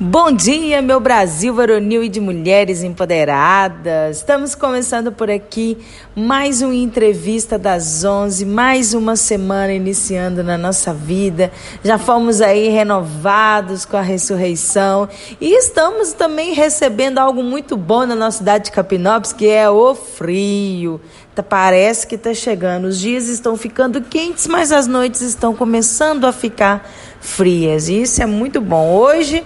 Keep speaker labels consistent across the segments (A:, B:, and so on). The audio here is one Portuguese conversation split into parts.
A: Bom dia, meu Brasil varonil e de mulheres empoderadas. Estamos começando por aqui mais uma entrevista das 11, mais uma semana iniciando na nossa vida. Já fomos aí renovados com a ressurreição e estamos também recebendo algo muito bom na nossa cidade de Capinópolis, que é o frio. Tá, parece que está chegando. Os dias estão ficando quentes, mas as noites estão começando a ficar frias. E isso é muito bom. Hoje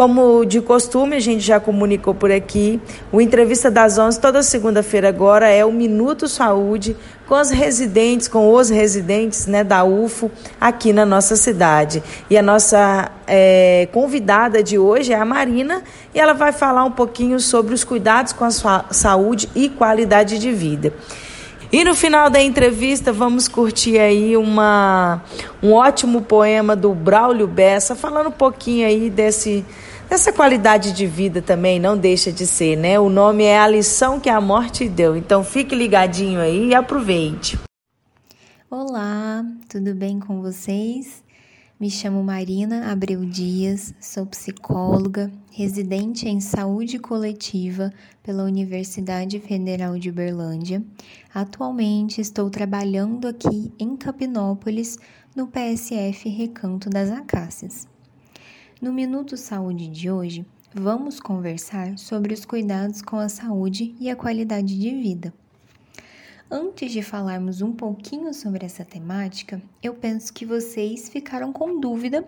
A: como de costume, a gente já comunicou por aqui, o Entrevista das 11, toda segunda-feira agora, é o Minuto Saúde com os residentes, com os residentes né, da UFO aqui na nossa cidade. E a nossa é, convidada de hoje é a Marina e ela vai falar um pouquinho sobre os cuidados com a saúde e qualidade de vida. E no final da entrevista vamos curtir aí uma, um ótimo poema do Braulio Bessa, falando um pouquinho aí desse, dessa qualidade de vida também, não deixa de ser, né? O nome é A Lição que a Morte Deu. Então fique ligadinho aí e aproveite.
B: Olá, tudo bem com vocês? Me chamo Marina Abreu Dias, sou psicóloga, residente em saúde coletiva pela Universidade Federal de Berlândia. Atualmente estou trabalhando aqui em Capinópolis, no PSF Recanto das Acácias. No Minuto Saúde de hoje, vamos conversar sobre os cuidados com a saúde e a qualidade de vida. Antes de falarmos um pouquinho sobre essa temática, eu penso que vocês ficaram com dúvida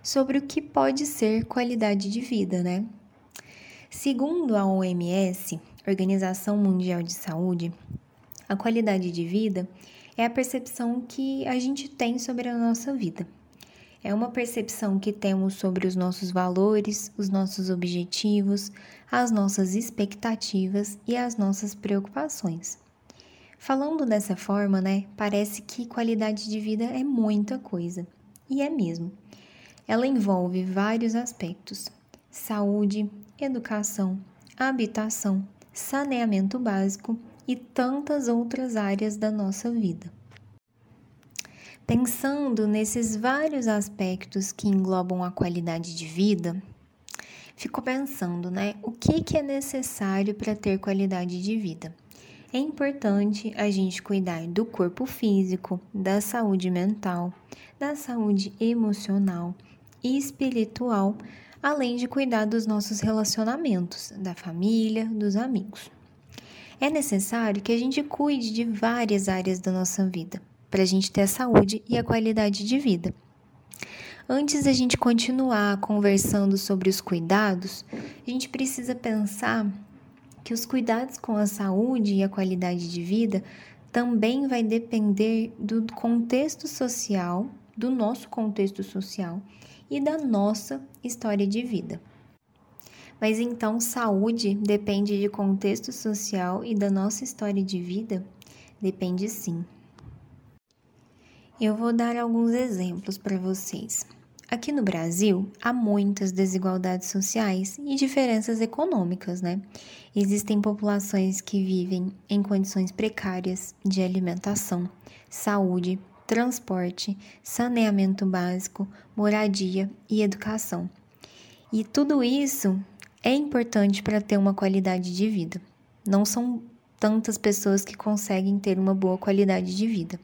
B: sobre o que pode ser qualidade de vida, né? Segundo a OMS, Organização Mundial de Saúde, a qualidade de vida é a percepção que a gente tem sobre a nossa vida. É uma percepção que temos sobre os nossos valores, os nossos objetivos, as nossas expectativas e as nossas preocupações. Falando dessa forma, né, parece que qualidade de vida é muita coisa. E é mesmo. Ela envolve vários aspectos: saúde, educação, habitação, saneamento básico e tantas outras áreas da nossa vida. Pensando nesses vários aspectos que englobam a qualidade de vida, fico pensando, né, o que, que é necessário para ter qualidade de vida? É importante a gente cuidar do corpo físico, da saúde mental, da saúde emocional e espiritual, além de cuidar dos nossos relacionamentos, da família, dos amigos. É necessário que a gente cuide de várias áreas da nossa vida para a gente ter a saúde e a qualidade de vida. Antes da gente continuar conversando sobre os cuidados, a gente precisa pensar que os cuidados com a saúde e a qualidade de vida também vai depender do contexto social, do nosso contexto social e da nossa história de vida. Mas então, saúde depende de contexto social e da nossa história de vida? Depende sim. Eu vou dar alguns exemplos para vocês. Aqui no Brasil, há muitas desigualdades sociais e diferenças econômicas, né? Existem populações que vivem em condições precárias de alimentação, saúde, transporte, saneamento básico, moradia e educação. E tudo isso é importante para ter uma qualidade de vida. Não são tantas pessoas que conseguem ter uma boa qualidade de vida.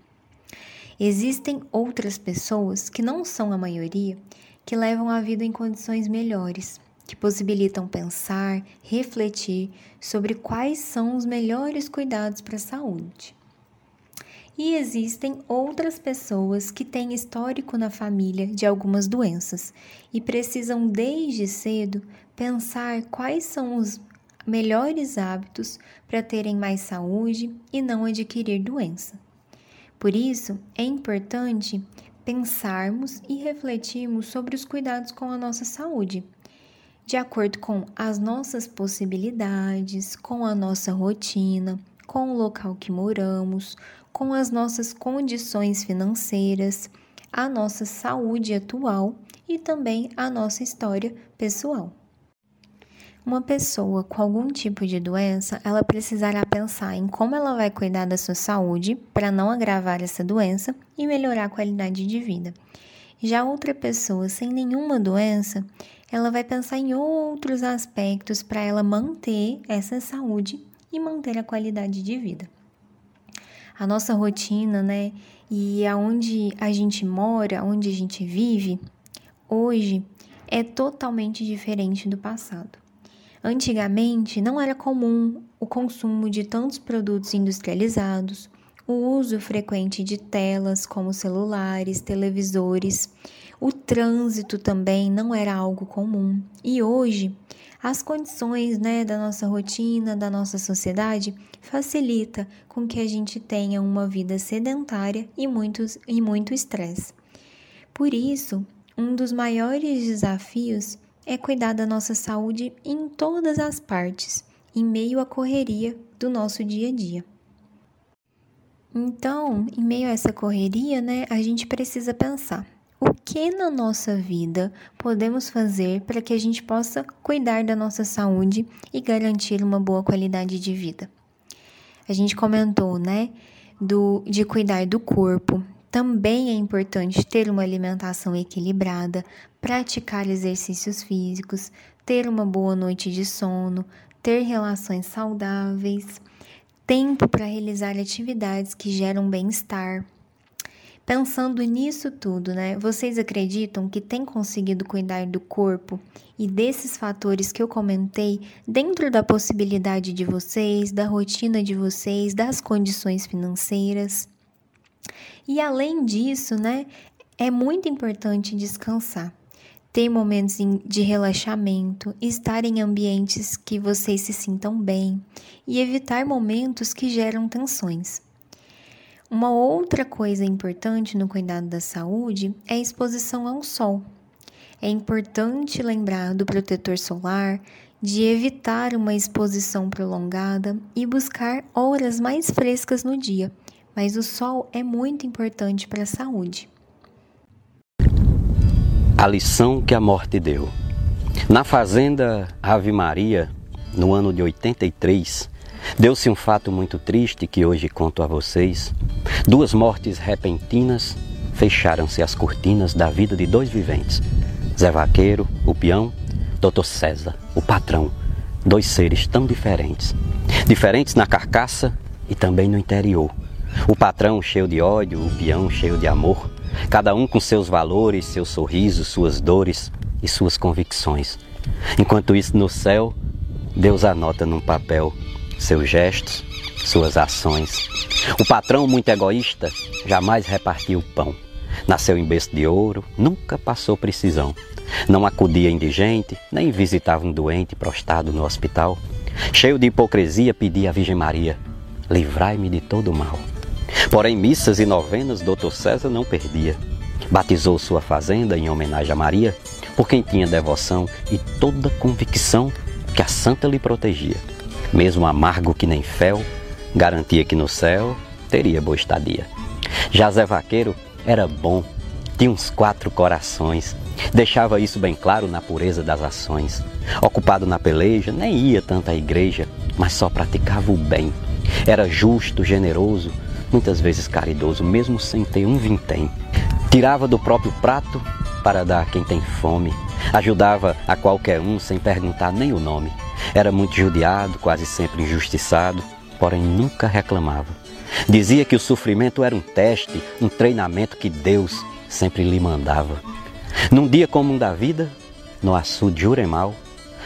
B: Existem outras pessoas, que não são a maioria, que levam a vida em condições melhores, que possibilitam pensar, refletir sobre quais são os melhores cuidados para a saúde. E existem outras pessoas que têm histórico na família de algumas doenças e precisam desde cedo pensar quais são os melhores hábitos para terem mais saúde e não adquirir doença. Por isso, é importante pensarmos e refletirmos sobre os cuidados com a nossa saúde, de acordo com as nossas possibilidades, com a nossa rotina, com o local que moramos, com as nossas condições financeiras, a nossa saúde atual e também a nossa história pessoal. Uma pessoa com algum tipo de doença, ela precisará pensar em como ela vai cuidar da sua saúde para não agravar essa doença e melhorar a qualidade de vida. Já outra pessoa sem nenhuma doença, ela vai pensar em outros aspectos para ela manter essa saúde e manter a qualidade de vida. A nossa rotina, né, e aonde a gente mora, onde a gente vive, hoje é totalmente diferente do passado. Antigamente não era comum o consumo de tantos produtos industrializados, o uso frequente de telas como celulares, televisores, o trânsito também não era algo comum. E hoje, as condições né, da nossa rotina, da nossa sociedade, facilita com que a gente tenha uma vida sedentária e, muitos, e muito estresse. Por isso, um dos maiores desafios é cuidar da nossa saúde em todas as partes, em meio à correria do nosso dia a dia. Então, em meio a essa correria, né, a gente precisa pensar o que na nossa vida podemos fazer para que a gente possa cuidar da nossa saúde e garantir uma boa qualidade de vida. A gente comentou, né, do, de cuidar do corpo, também é importante ter uma alimentação equilibrada, praticar exercícios físicos, ter uma boa noite de sono, ter relações saudáveis, tempo para realizar atividades que geram bem-estar. Pensando nisso tudo, né? Vocês acreditam que têm conseguido cuidar do corpo e desses fatores que eu comentei dentro da possibilidade de vocês, da rotina de vocês, das condições financeiras? E além disso, né, é muito importante descansar. Ter momentos de relaxamento, estar em ambientes que vocês se sintam bem e evitar momentos que geram tensões. Uma outra coisa importante no cuidado da saúde é a exposição ao sol. É importante lembrar do protetor solar, de evitar uma exposição prolongada e buscar horas mais frescas no dia mas o sol é muito importante para a saúde.
C: A lição que a morte deu. Na fazenda Ave Maria, no ano de 83, deu-se um fato muito triste que hoje conto a vocês. Duas mortes repentinas fecharam-se as cortinas da vida de dois viventes. Zé Vaqueiro, o peão, Dr. César, o patrão. Dois seres tão diferentes. Diferentes na carcaça e também no interior o patrão cheio de ódio, o peão cheio de amor, cada um com seus valores, seus sorrisos, suas dores e suas convicções. Enquanto isso, no céu, Deus anota num papel seus gestos, suas ações. O patrão, muito egoísta, jamais repartiu o pão. Nasceu em berço de ouro, nunca passou precisão. Não acudia indigente, nem visitava um doente prostrado no hospital. Cheio de hipocrisia, pedia à Virgem Maria: livrai-me de todo mal. Porém, missas e novenas, Dr. César não perdia. Batizou sua fazenda em homenagem a Maria, por quem tinha devoção e toda convicção que a santa lhe protegia. Mesmo amargo que nem fel, garantia que no céu teria boa estadia. Já Zé Vaqueiro era bom, tinha uns quatro corações, deixava isso bem claro na pureza das ações. Ocupado na peleja, nem ia tanto à igreja, mas só praticava o bem. Era justo, generoso, muitas vezes caridoso, mesmo sem ter um vintém. Tirava do próprio prato para dar a quem tem fome. Ajudava a qualquer um sem perguntar nem o nome. Era muito judiado, quase sempre injustiçado, porém nunca reclamava. Dizia que o sofrimento era um teste, um treinamento que Deus sempre lhe mandava. Num dia comum da vida, no açude de Juremal,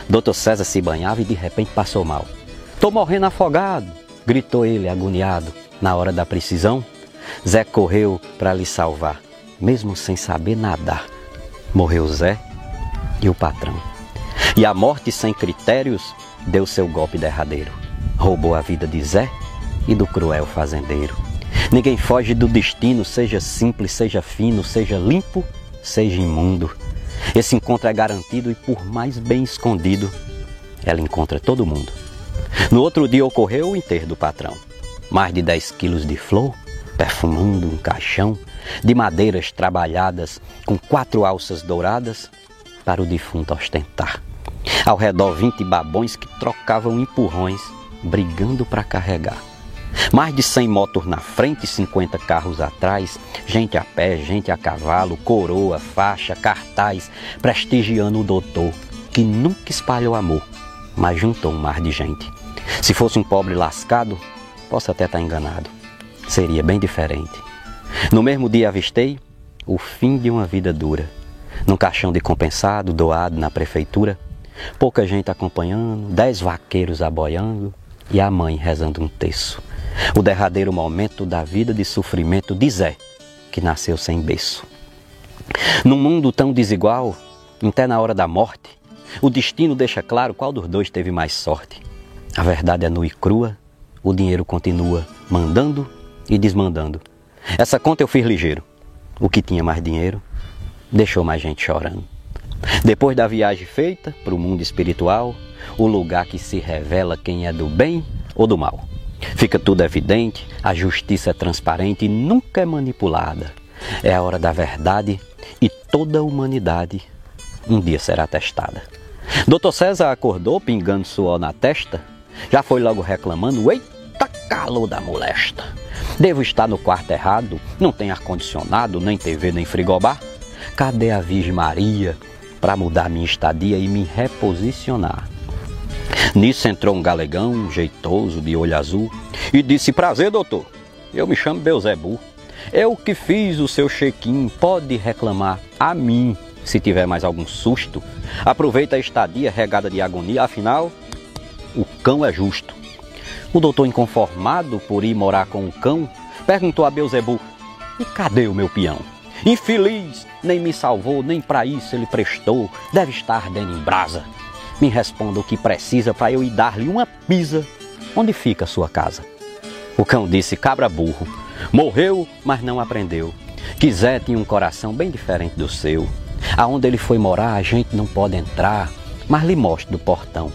C: Dr. César se banhava e de repente passou mal. Tô morrendo afogado, gritou ele agoniado. Na hora da precisão, Zé correu para lhe salvar, mesmo sem saber nadar. Morreu Zé e o patrão. E a morte sem critérios deu seu golpe derradeiro. Roubou a vida de Zé e do cruel fazendeiro. Ninguém foge do destino, seja simples, seja fino, seja limpo, seja imundo. Esse encontro é garantido e, por mais bem escondido, ela encontra todo mundo. No outro dia ocorreu o enterro do patrão mais de 10 quilos de flor, perfumando um caixão, de madeiras trabalhadas com quatro alças douradas para o defunto ostentar. Ao redor, vinte babões que trocavam empurrões, brigando para carregar. Mais de 100 motos na frente e 50 carros atrás, gente a pé, gente a cavalo, coroa, faixa, cartaz, prestigiando o doutor, que nunca espalhou amor, mas juntou um mar de gente. Se fosse um pobre lascado, posso até estar enganado. Seria bem diferente. No mesmo dia avistei o fim de uma vida dura. Num caixão de compensado doado na prefeitura, pouca gente acompanhando, dez vaqueiros aboiando e a mãe rezando um terço. O derradeiro momento da vida de sofrimento de Zé, que nasceu sem berço. Num mundo tão desigual, até na hora da morte, o destino deixa claro qual dos dois teve mais sorte. A verdade é nua e crua, o dinheiro continua mandando e desmandando. Essa conta eu fiz ligeiro. O que tinha mais dinheiro deixou mais gente chorando. Depois da viagem feita para o mundo espiritual, o lugar que se revela quem é do bem ou do mal. Fica tudo evidente, a justiça é transparente e nunca é manipulada. É a hora da verdade e toda a humanidade um dia será testada. Doutor César acordou pingando suor na testa, já foi logo reclamando: Eita calor da molesta! Devo estar no quarto errado, não tem ar-condicionado, nem TV, nem frigobar. Cadê a Virgem Maria para mudar minha estadia e me reposicionar? Nisso entrou um galegão, jeitoso, de olho azul, e disse: Prazer, doutor, eu me chamo Beuzebu. Eu que fiz o seu check-in, pode reclamar a mim se tiver mais algum susto. Aproveita a estadia regada de agonia, afinal, o cão é justo. O doutor, inconformado por ir morar com o cão, perguntou a Beuzebu: E cadê o meu peão? Infeliz, nem me salvou, nem para isso ele prestou, deve estar ardendo em brasa. Me responda o que precisa para eu ir dar-lhe uma pisa. Onde fica a sua casa? O cão disse: Cabra burro. Morreu, mas não aprendeu. Quiser tinha um coração bem diferente do seu. Aonde ele foi morar, a gente não pode entrar, mas lhe mostro do portão,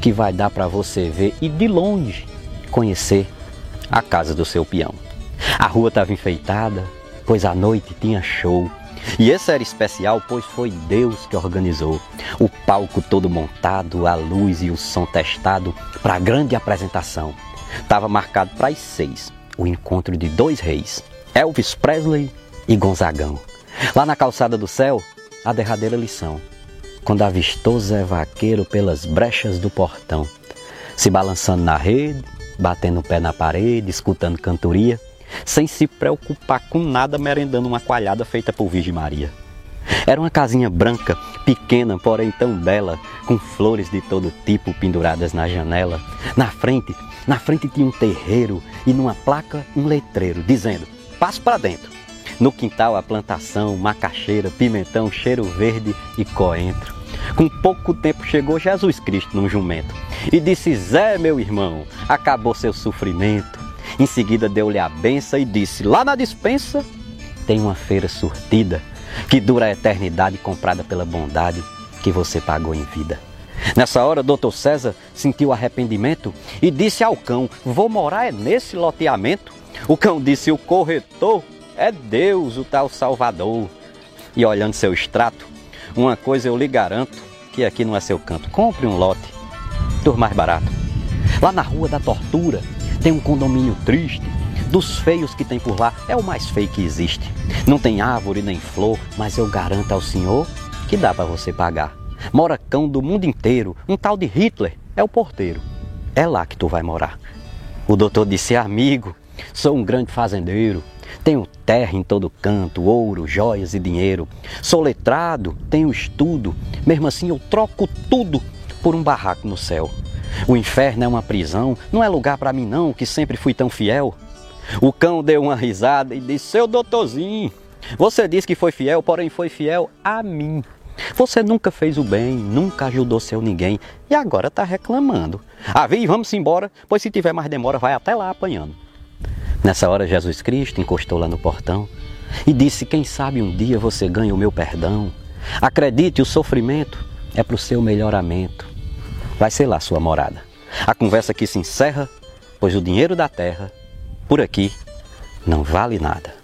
C: que vai dar para você ver e de longe conhecer a casa do seu peão. A rua estava enfeitada, pois à noite tinha show. E esse era especial, pois foi Deus que organizou. O palco todo montado, a luz e o som testado para a grande apresentação. Estava marcado para as seis, o encontro de dois reis, Elvis Presley e Gonzagão. Lá na calçada do céu, a derradeira lição. Quando avistou Zé Vaqueiro pelas brechas do portão, se balançando na rede, batendo o pé na parede, escutando cantoria, sem se preocupar com nada, merendando uma coalhada feita por Virgem Maria. Era uma casinha branca, pequena, porém tão bela, com flores de todo tipo penduradas na janela. Na frente, na frente tinha um terreiro e numa placa um letreiro dizendo: "Passe para dentro". No quintal a plantação, macaxeira, pimentão, cheiro verde e coentro. Com pouco tempo chegou Jesus Cristo num jumento e disse: Zé, meu irmão, acabou seu sofrimento. Em seguida deu-lhe a benção e disse: Lá na dispensa tem uma feira surtida que dura a eternidade comprada pela bondade que você pagou em vida. Nessa hora, doutor César sentiu arrependimento e disse ao cão: Vou morar é nesse loteamento. O cão disse: O corretor é Deus, o tal Salvador. E olhando seu extrato, uma coisa eu lhe garanto: que aqui não é seu canto. Compre um lote dos mais barato. Lá na Rua da Tortura tem um condomínio triste. Dos feios que tem por lá, é o mais feio que existe. Não tem árvore nem flor, mas eu garanto ao senhor que dá para você pagar. Mora cão do mundo inteiro, um tal de Hitler é o porteiro. É lá que tu vai morar. O doutor disse: Amigo, sou um grande fazendeiro. Tenho terra em todo canto, ouro, joias e dinheiro. Sou letrado, tenho estudo. Mesmo assim, eu troco tudo por um barraco no céu. O inferno é uma prisão, não é lugar para mim não, que sempre fui tão fiel. O cão deu uma risada e disse: Seu doutorzinho, você disse que foi fiel, porém foi fiel a mim. Você nunca fez o bem, nunca ajudou seu ninguém e agora está reclamando. Ah, vamos embora, pois se tiver mais demora, vai até lá apanhando. Nessa hora, Jesus Cristo encostou lá no portão e disse: Quem sabe um dia você ganha o meu perdão. Acredite, o sofrimento é para o seu melhoramento. Vai ser lá sua morada. A conversa aqui se encerra, pois o dinheiro da terra, por aqui, não vale nada.